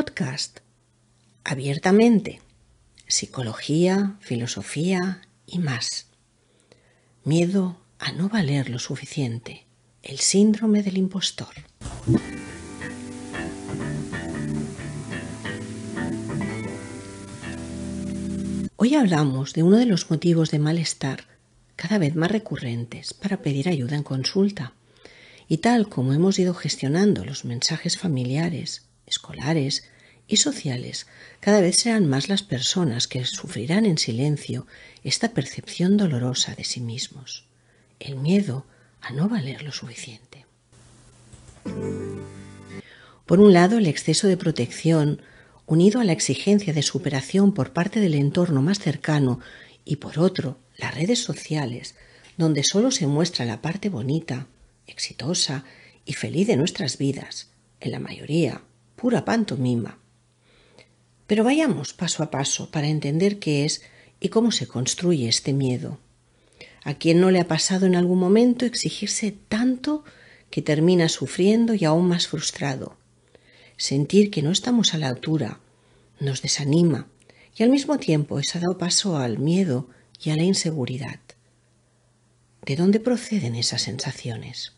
Podcast. Abiertamente. Psicología, filosofía y más. Miedo a no valer lo suficiente. El síndrome del impostor. Hoy hablamos de uno de los motivos de malestar cada vez más recurrentes para pedir ayuda en consulta. Y tal como hemos ido gestionando los mensajes familiares, escolares y sociales, cada vez serán más las personas que sufrirán en silencio esta percepción dolorosa de sí mismos, el miedo a no valer lo suficiente. Por un lado, el exceso de protección unido a la exigencia de superación por parte del entorno más cercano y por otro, las redes sociales, donde solo se muestra la parte bonita, exitosa y feliz de nuestras vidas, en la mayoría pura pantomima. Pero vayamos paso a paso para entender qué es y cómo se construye este miedo. ¿A quién no le ha pasado en algún momento exigirse tanto que termina sufriendo y aún más frustrado? sentir que no estamos a la altura, nos desanima y al mismo tiempo eso ha dado paso al miedo y a la inseguridad. ¿De dónde proceden esas sensaciones?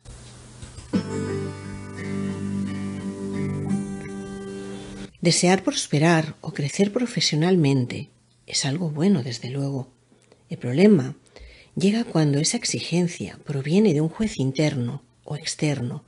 Desear prosperar o crecer profesionalmente es algo bueno, desde luego. El problema llega cuando esa exigencia proviene de un juez interno o externo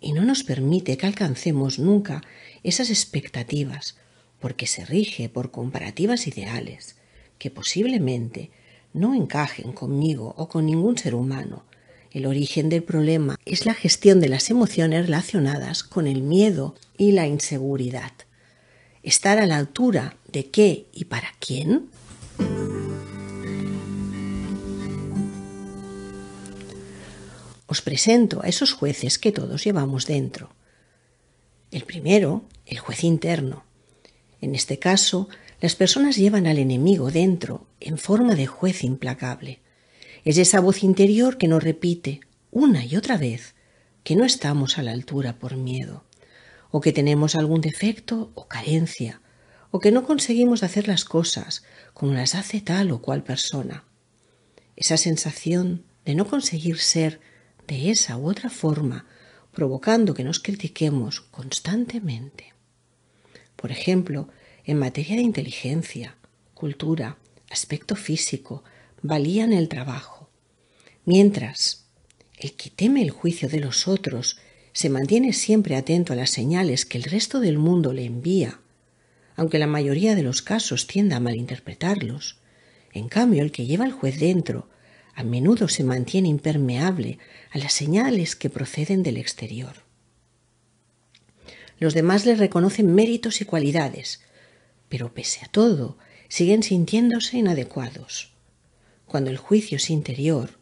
y no nos permite que alcancemos nunca esas expectativas, porque se rige por comparativas ideales que posiblemente no encajen conmigo o con ningún ser humano. El origen del problema es la gestión de las emociones relacionadas con el miedo y la inseguridad. Estar a la altura de qué y para quién os presento a esos jueces que todos llevamos dentro. El primero, el juez interno. En este caso, las personas llevan al enemigo dentro en forma de juez implacable. Es esa voz interior que nos repite una y otra vez que no estamos a la altura por miedo, o que tenemos algún defecto o carencia, o que no conseguimos hacer las cosas como las hace tal o cual persona. Esa sensación de no conseguir ser de esa u otra forma, provocando que nos critiquemos constantemente. Por ejemplo, en materia de inteligencia, cultura, aspecto físico, valía en el trabajo. Mientras, el que teme el juicio de los otros se mantiene siempre atento a las señales que el resto del mundo le envía, aunque la mayoría de los casos tienda a malinterpretarlos. En cambio, el que lleva al juez dentro a menudo se mantiene impermeable a las señales que proceden del exterior. Los demás le reconocen méritos y cualidades, pero pese a todo siguen sintiéndose inadecuados. Cuando el juicio es interior,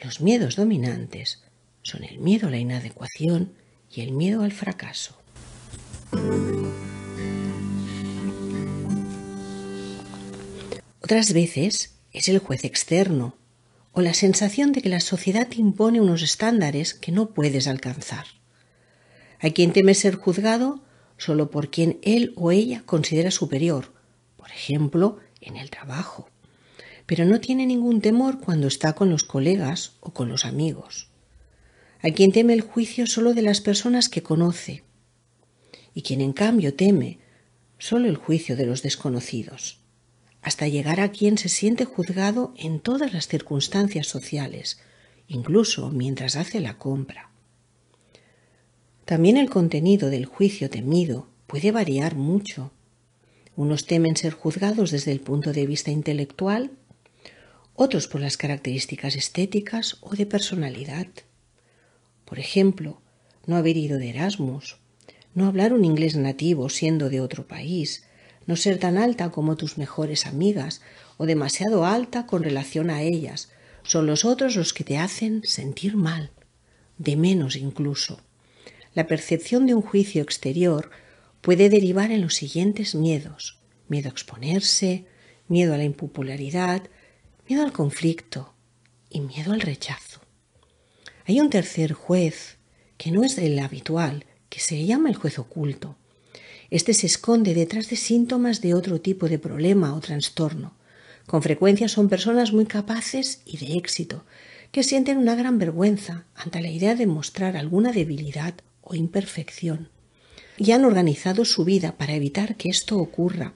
los miedos dominantes son el miedo a la inadecuación y el miedo al fracaso. Otras veces es el juez externo o la sensación de que la sociedad te impone unos estándares que no puedes alcanzar. Hay quien teme ser juzgado solo por quien él o ella considera superior, por ejemplo, en el trabajo, pero no tiene ningún temor cuando está con los colegas o con los amigos. Hay quien teme el juicio solo de las personas que conoce, y quien en cambio teme solo el juicio de los desconocidos hasta llegar a quien se siente juzgado en todas las circunstancias sociales, incluso mientras hace la compra. También el contenido del juicio temido puede variar mucho. Unos temen ser juzgados desde el punto de vista intelectual, otros por las características estéticas o de personalidad. Por ejemplo, no haber ido de Erasmus, no hablar un inglés nativo siendo de otro país, no ser tan alta como tus mejores amigas o demasiado alta con relación a ellas. Son los otros los que te hacen sentir mal, de menos incluso. La percepción de un juicio exterior puede derivar en los siguientes miedos. Miedo a exponerse, miedo a la impopularidad, miedo al conflicto y miedo al rechazo. Hay un tercer juez que no es el habitual, que se llama el juez oculto. Este se esconde detrás de síntomas de otro tipo de problema o trastorno. Con frecuencia son personas muy capaces y de éxito, que sienten una gran vergüenza ante la idea de mostrar alguna debilidad o imperfección. Y han organizado su vida para evitar que esto ocurra,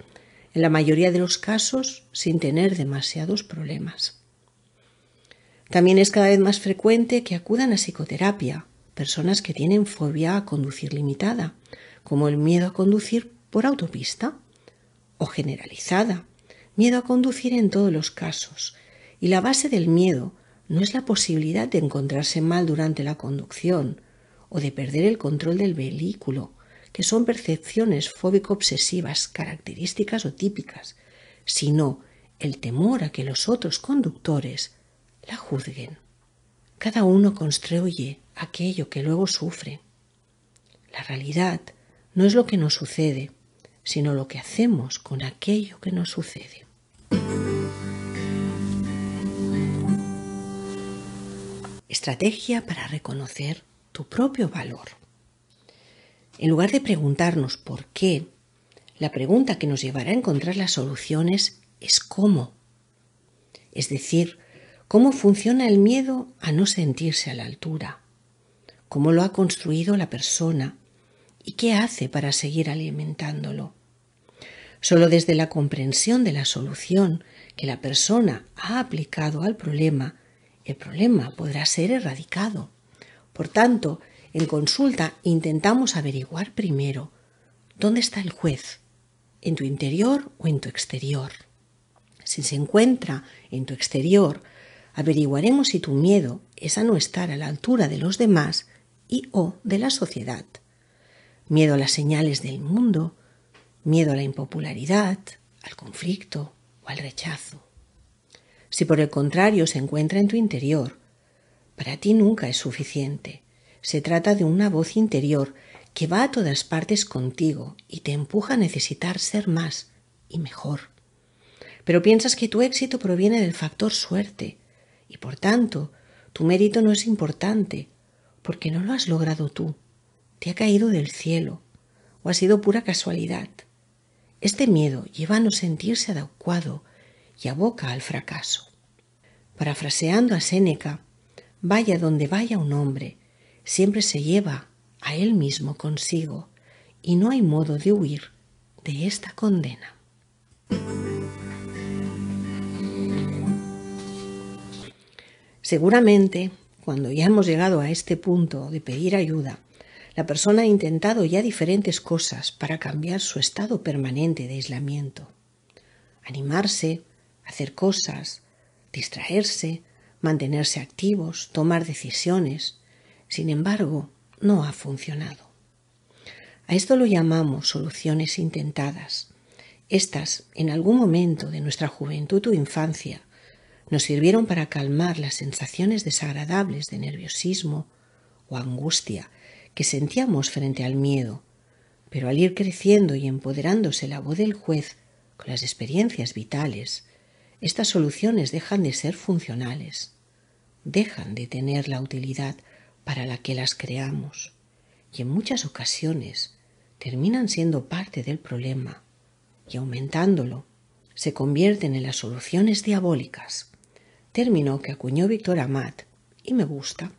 en la mayoría de los casos sin tener demasiados problemas. También es cada vez más frecuente que acudan a psicoterapia personas que tienen fobia a conducir limitada, como el miedo a conducir por autopista, o generalizada, miedo a conducir en todos los casos. Y la base del miedo no es la posibilidad de encontrarse mal durante la conducción o de perder el control del vehículo, que son percepciones fóbico-obsesivas características o típicas, sino el temor a que los otros conductores la juzguen. Cada uno construye aquello que luego sufre. La realidad no es lo que nos sucede, sino lo que hacemos con aquello que nos sucede. Estrategia para reconocer tu propio valor. En lugar de preguntarnos por qué, la pregunta que nos llevará a encontrar las soluciones es cómo. Es decir, cómo funciona el miedo a no sentirse a la altura, cómo lo ha construido la persona y qué hace para seguir alimentándolo. Solo desde la comprensión de la solución que la persona ha aplicado al problema, el problema podrá ser erradicado. Por tanto, en consulta intentamos averiguar primero dónde está el juez, en tu interior o en tu exterior. Si se encuentra en tu exterior, averiguaremos si tu miedo es a no estar a la altura de los demás y o de la sociedad. Miedo a las señales del mundo, miedo a la impopularidad, al conflicto o al rechazo. Si por el contrario se encuentra en tu interior, para ti nunca es suficiente. Se trata de una voz interior que va a todas partes contigo y te empuja a necesitar ser más y mejor. Pero piensas que tu éxito proviene del factor suerte y por tanto tu mérito no es importante porque no lo has logrado tú, te ha caído del cielo o ha sido pura casualidad. Este miedo lleva a no sentirse adecuado y aboca al fracaso. Parafraseando a Séneca, vaya donde vaya un hombre, siempre se lleva a él mismo consigo y no hay modo de huir de esta condena. Seguramente, cuando ya hemos llegado a este punto de pedir ayuda, la persona ha intentado ya diferentes cosas para cambiar su estado permanente de aislamiento. Animarse, hacer cosas, distraerse, mantenerse activos, tomar decisiones. Sin embargo, no ha funcionado. A esto lo llamamos soluciones intentadas. Estas, en algún momento de nuestra juventud o infancia, nos sirvieron para calmar las sensaciones desagradables de nerviosismo o angustia que sentíamos frente al miedo, pero al ir creciendo y empoderándose la voz del juez con las experiencias vitales, estas soluciones dejan de ser funcionales, dejan de tener la utilidad para la que las creamos y en muchas ocasiones terminan siendo parte del problema y aumentándolo se convierten en las soluciones diabólicas, término que acuñó Víctor Amat y me gusta.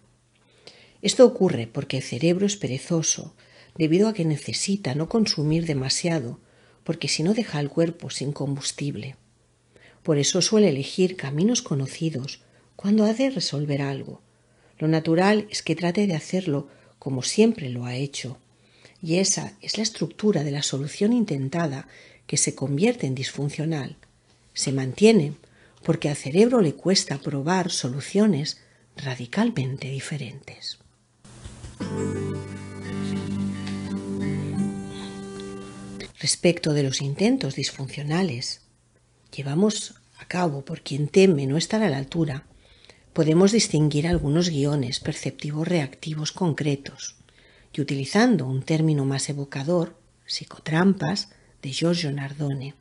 Esto ocurre porque el cerebro es perezoso debido a que necesita no consumir demasiado porque si no deja al cuerpo sin combustible. Por eso suele elegir caminos conocidos cuando ha de resolver algo. Lo natural es que trate de hacerlo como siempre lo ha hecho. Y esa es la estructura de la solución intentada que se convierte en disfuncional. Se mantiene porque al cerebro le cuesta probar soluciones radicalmente diferentes. Respecto de los intentos disfuncionales, llevamos a cabo por quien teme no estar a la altura, podemos distinguir algunos guiones perceptivos reactivos concretos y utilizando un término más evocador, psicotrampas, de Giorgio Nardone.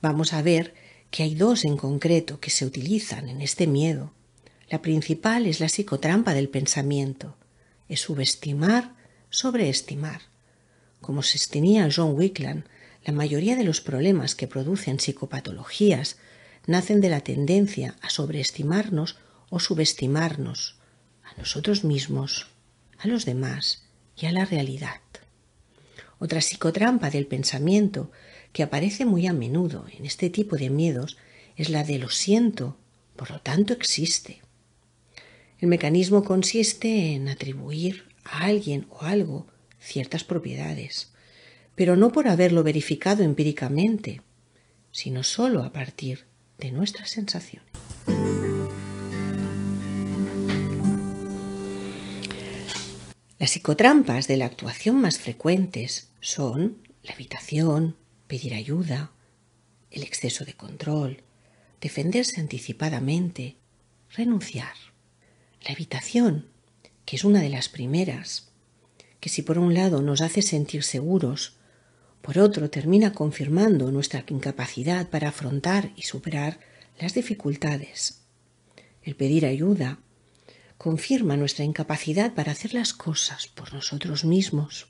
Vamos a ver que hay dos en concreto que se utilizan en este miedo. La principal es la psicotrampa del pensamiento, es subestimar, sobreestimar. Como sostenía John Wickland, la mayoría de los problemas que producen psicopatologías nacen de la tendencia a sobreestimarnos o subestimarnos a nosotros mismos, a los demás y a la realidad. Otra psicotrampa del pensamiento que aparece muy a menudo en este tipo de miedos es la de lo siento, por lo tanto existe. El mecanismo consiste en atribuir a alguien o algo ciertas propiedades, pero no por haberlo verificado empíricamente, sino sólo a partir de nuestras sensaciones. Las psicotrampas de la actuación más frecuentes son la evitación, pedir ayuda, el exceso de control, defenderse anticipadamente, renunciar. La evitación, que es una de las primeras, que si por un lado nos hace sentir seguros, por otro termina confirmando nuestra incapacidad para afrontar y superar las dificultades. El pedir ayuda confirma nuestra incapacidad para hacer las cosas por nosotros mismos.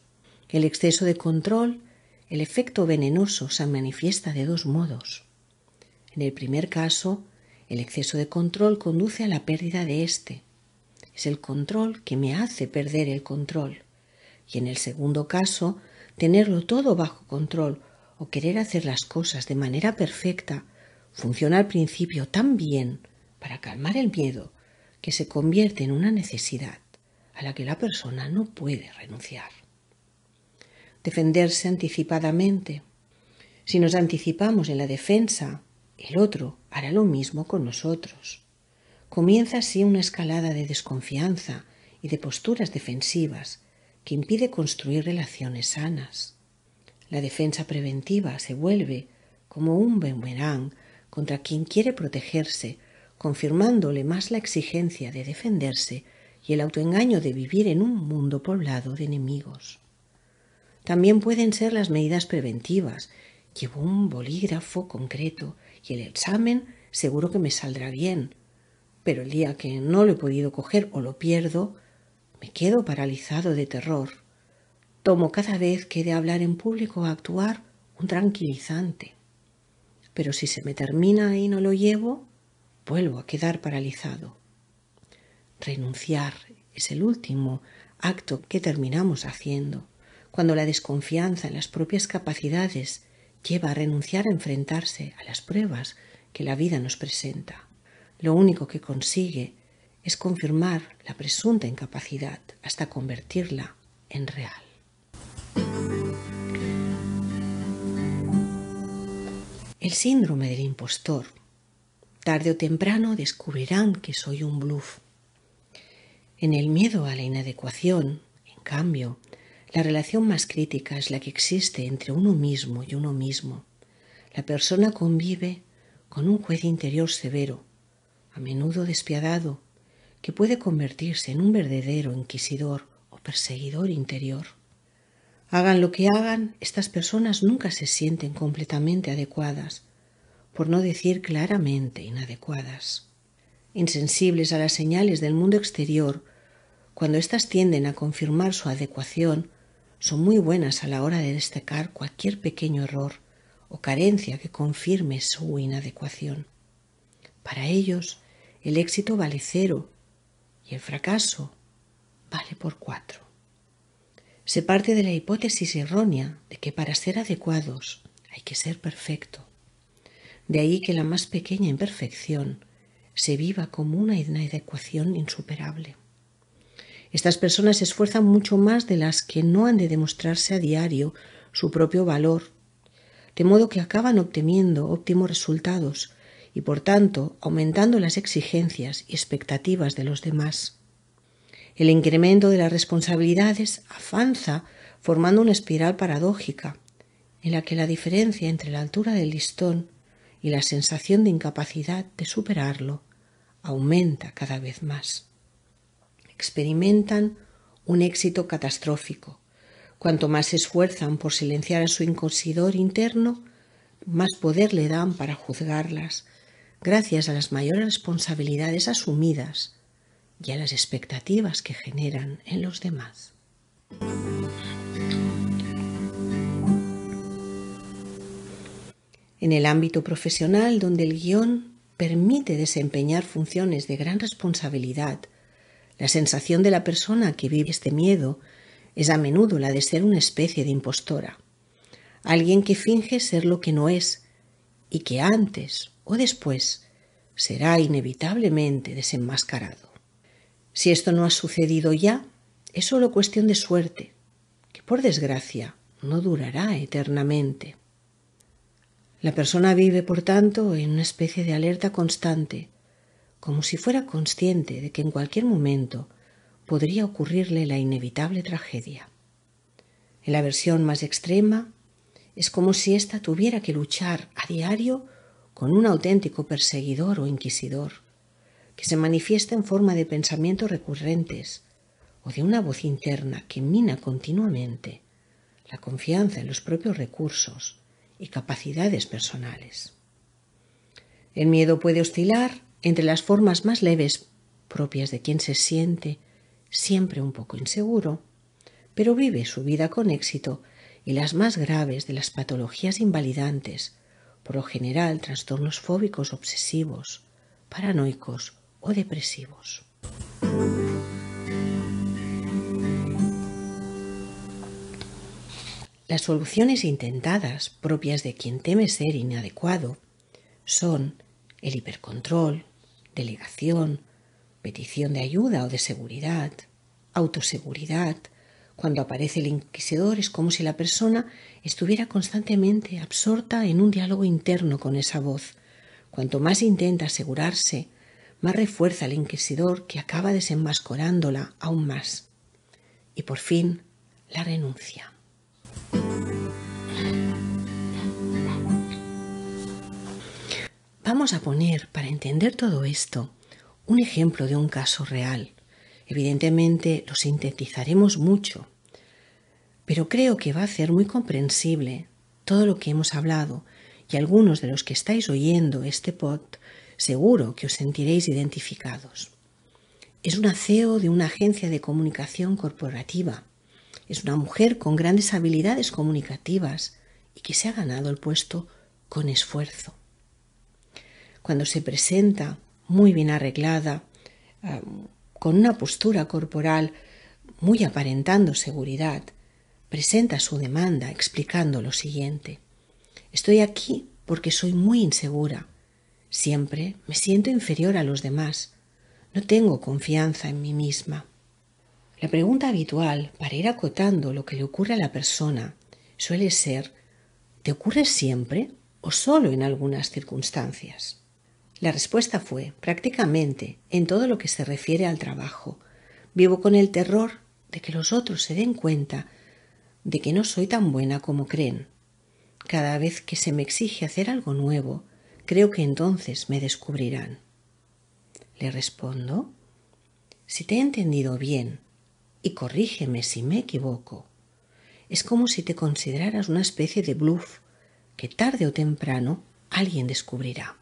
El exceso de control, el efecto venenoso se manifiesta de dos modos. En el primer caso, el exceso de control conduce a la pérdida de éste. Es el control que me hace perder el control. Y en el segundo caso, tenerlo todo bajo control o querer hacer las cosas de manera perfecta funciona al principio tan bien para calmar el miedo que se convierte en una necesidad a la que la persona no puede renunciar. Defenderse anticipadamente. Si nos anticipamos en la defensa, el otro hará lo mismo con nosotros. Comienza así una escalada de desconfianza y de posturas defensivas que impide construir relaciones sanas. La defensa preventiva se vuelve como un boomerang contra quien quiere protegerse, confirmándole más la exigencia de defenderse y el autoengaño de vivir en un mundo poblado de enemigos. También pueden ser las medidas preventivas. Llevo un bolígrafo concreto y el examen seguro que me saldrá bien. Pero el día que no lo he podido coger o lo pierdo, me quedo paralizado de terror. Tomo cada vez que de hablar en público o actuar un tranquilizante. Pero si se me termina y no lo llevo, vuelvo a quedar paralizado. Renunciar es el último acto que terminamos haciendo, cuando la desconfianza en las propias capacidades lleva a renunciar a enfrentarse a las pruebas que la vida nos presenta. Lo único que consigue es confirmar la presunta incapacidad hasta convertirla en real. El síndrome del impostor. Tarde o temprano descubrirán que soy un bluff. En el miedo a la inadecuación, en cambio, la relación más crítica es la que existe entre uno mismo y uno mismo. La persona convive con un juez interior severo, a menudo despiadado, que puede convertirse en un verdadero inquisidor o perseguidor interior. Hagan lo que hagan, estas personas nunca se sienten completamente adecuadas, por no decir claramente inadecuadas. Insensibles a las señales del mundo exterior, cuando éstas tienden a confirmar su adecuación, son muy buenas a la hora de destacar cualquier pequeño error o carencia que confirme su inadecuación. Para ellos, el éxito vale cero y el fracaso vale por cuatro. Se parte de la hipótesis errónea de que para ser adecuados hay que ser perfecto. De ahí que la más pequeña imperfección se viva como una inadecuación insuperable. Estas personas se esfuerzan mucho más de las que no han de demostrarse a diario su propio valor, de modo que acaban obteniendo óptimos resultados y por tanto aumentando las exigencias y expectativas de los demás. El incremento de las responsabilidades avanza formando una espiral paradójica en la que la diferencia entre la altura del listón y la sensación de incapacidad de superarlo aumenta cada vez más. Experimentan un éxito catastrófico. Cuanto más se esfuerzan por silenciar a su inconsidor interno, más poder le dan para juzgarlas, gracias a las mayores responsabilidades asumidas y a las expectativas que generan en los demás. En el ámbito profesional, donde el guion permite desempeñar funciones de gran responsabilidad, la sensación de la persona que vive este miedo es a menudo la de ser una especie de impostora, alguien que finge ser lo que no es y que antes o después será inevitablemente desenmascarado. Si esto no ha sucedido ya, es solo cuestión de suerte, que por desgracia no durará eternamente. La persona vive, por tanto, en una especie de alerta constante, como si fuera consciente de que en cualquier momento podría ocurrirle la inevitable tragedia. En la versión más extrema, es como si ésta tuviera que luchar a diario con un auténtico perseguidor o inquisidor, que se manifiesta en forma de pensamientos recurrentes o de una voz interna que mina continuamente la confianza en los propios recursos y capacidades personales. El miedo puede oscilar entre las formas más leves propias de quien se siente siempre un poco inseguro, pero vive su vida con éxito y las más graves de las patologías invalidantes, por lo general trastornos fóbicos obsesivos, paranoicos o depresivos. Las soluciones intentadas, propias de quien teme ser inadecuado, son el hipercontrol, delegación, petición de ayuda o de seguridad, autoseguridad, cuando aparece el inquisidor es como si la persona estuviera constantemente absorta en un diálogo interno con esa voz. Cuanto más intenta asegurarse, más refuerza el inquisidor que acaba desenmascarándola aún más. Y por fin, la renuncia. Vamos a poner, para entender todo esto, un ejemplo de un caso real. Evidentemente lo sintetizaremos mucho, pero creo que va a ser muy comprensible todo lo que hemos hablado y algunos de los que estáis oyendo este pod seguro que os sentiréis identificados. Es una CEO de una agencia de comunicación corporativa. Es una mujer con grandes habilidades comunicativas y que se ha ganado el puesto con esfuerzo. Cuando se presenta muy bien arreglada, con una postura corporal muy aparentando seguridad, presenta su demanda explicando lo siguiente. Estoy aquí porque soy muy insegura. Siempre me siento inferior a los demás. No tengo confianza en mí misma. La pregunta habitual para ir acotando lo que le ocurre a la persona suele ser ¿te ocurre siempre o solo en algunas circunstancias? La respuesta fue, prácticamente, en todo lo que se refiere al trabajo. Vivo con el terror de que los otros se den cuenta de que no soy tan buena como creen. Cada vez que se me exige hacer algo nuevo, creo que entonces me descubrirán. Le respondo, si te he entendido bien, y corrígeme si me equivoco, es como si te consideraras una especie de bluff que tarde o temprano alguien descubrirá.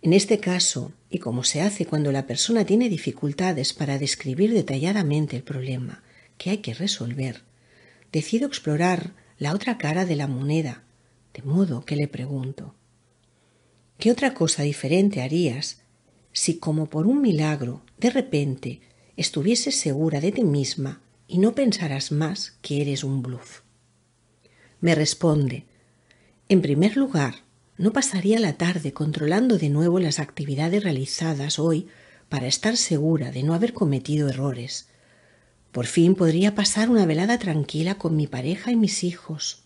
En este caso, y como se hace cuando la persona tiene dificultades para describir detalladamente el problema que hay que resolver, decido explorar la otra cara de la moneda, de modo que le pregunto, ¿qué otra cosa diferente harías si como por un milagro de repente estuvieses segura de ti misma y no pensaras más que eres un bluff? Me responde, en primer lugar, no pasaría la tarde controlando de nuevo las actividades realizadas hoy para estar segura de no haber cometido errores. Por fin podría pasar una velada tranquila con mi pareja y mis hijos.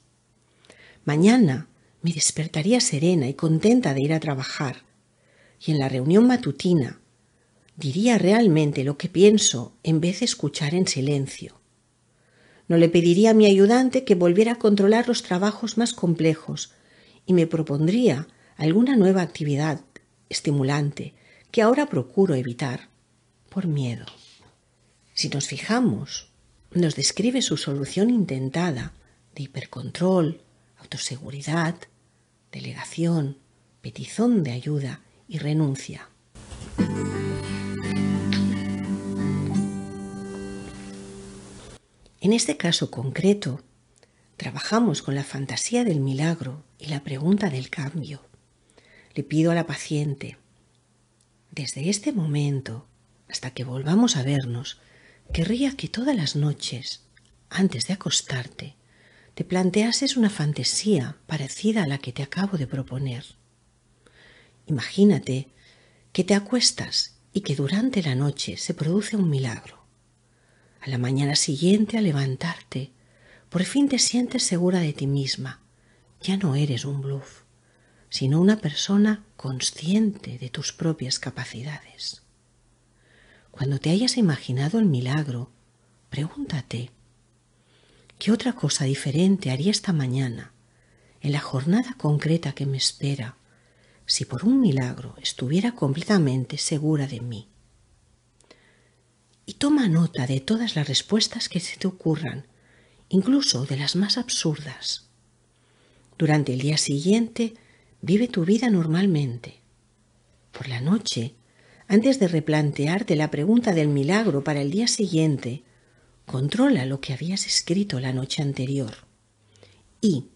Mañana me despertaría serena y contenta de ir a trabajar. Y en la reunión matutina diría realmente lo que pienso en vez de escuchar en silencio. No le pediría a mi ayudante que volviera a controlar los trabajos más complejos, y me propondría alguna nueva actividad estimulante que ahora procuro evitar por miedo. Si nos fijamos, nos describe su solución intentada de hipercontrol, autoseguridad, delegación, petición de ayuda y renuncia. En este caso concreto, trabajamos con la fantasía del milagro y la pregunta del cambio. Le pido a la paciente, desde este momento hasta que volvamos a vernos, querría que todas las noches, antes de acostarte, te planteases una fantasía parecida a la que te acabo de proponer. Imagínate que te acuestas y que durante la noche se produce un milagro. A la mañana siguiente, al levantarte, por fin te sientes segura de ti misma. Ya no eres un bluff, sino una persona consciente de tus propias capacidades. Cuando te hayas imaginado el milagro, pregúntate, ¿qué otra cosa diferente haría esta mañana, en la jornada concreta que me espera, si por un milagro estuviera completamente segura de mí? Y toma nota de todas las respuestas que se te ocurran, incluso de las más absurdas. Durante el día siguiente, vive tu vida normalmente. Por la noche, antes de replantearte la pregunta del milagro para el día siguiente, controla lo que habías escrito la noche anterior. Y,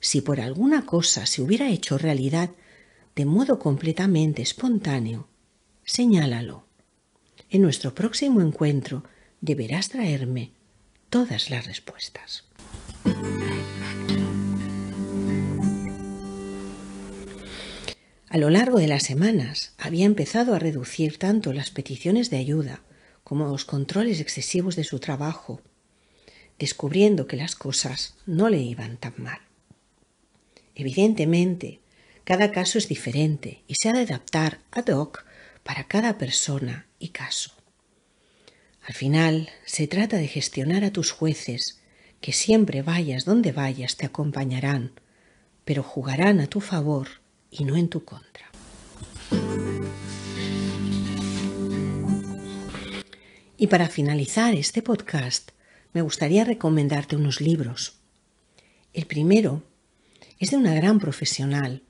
si por alguna cosa se hubiera hecho realidad de modo completamente espontáneo, señálalo. En nuestro próximo encuentro deberás traerme todas las respuestas. A lo largo de las semanas había empezado a reducir tanto las peticiones de ayuda como los controles excesivos de su trabajo, descubriendo que las cosas no le iban tan mal. Evidentemente, cada caso es diferente y se ha de adaptar ad hoc para cada persona y caso. Al final, se trata de gestionar a tus jueces, que siempre vayas donde vayas te acompañarán, pero jugarán a tu favor y no en tu contra. Y para finalizar este podcast, me gustaría recomendarte unos libros. El primero es de una gran profesional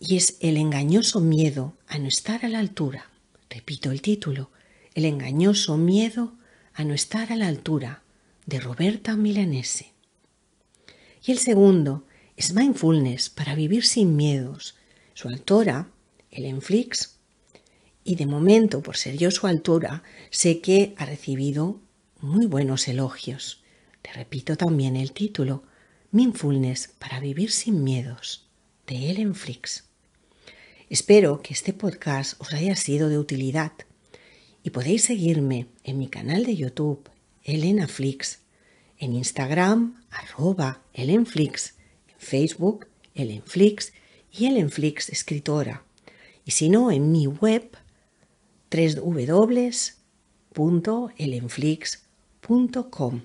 y es El engañoso miedo a no estar a la altura. Repito el título, El engañoso miedo a no estar a la altura, de Roberta Milanese. Y el segundo es Mindfulness para vivir sin miedos. Su autora, Ellen Flix, y de momento, por ser yo su altura, sé que ha recibido muy buenos elogios. Te repito también el título, Mindfulness para vivir sin miedos, de Ellen Flix. Espero que este podcast os haya sido de utilidad y podéis seguirme en mi canal de YouTube, Elena Flix, en Instagram, arroba Flix, Facebook, Elenflix y Elenflix Escritora. Y si no, en mi web www.elenflix.com.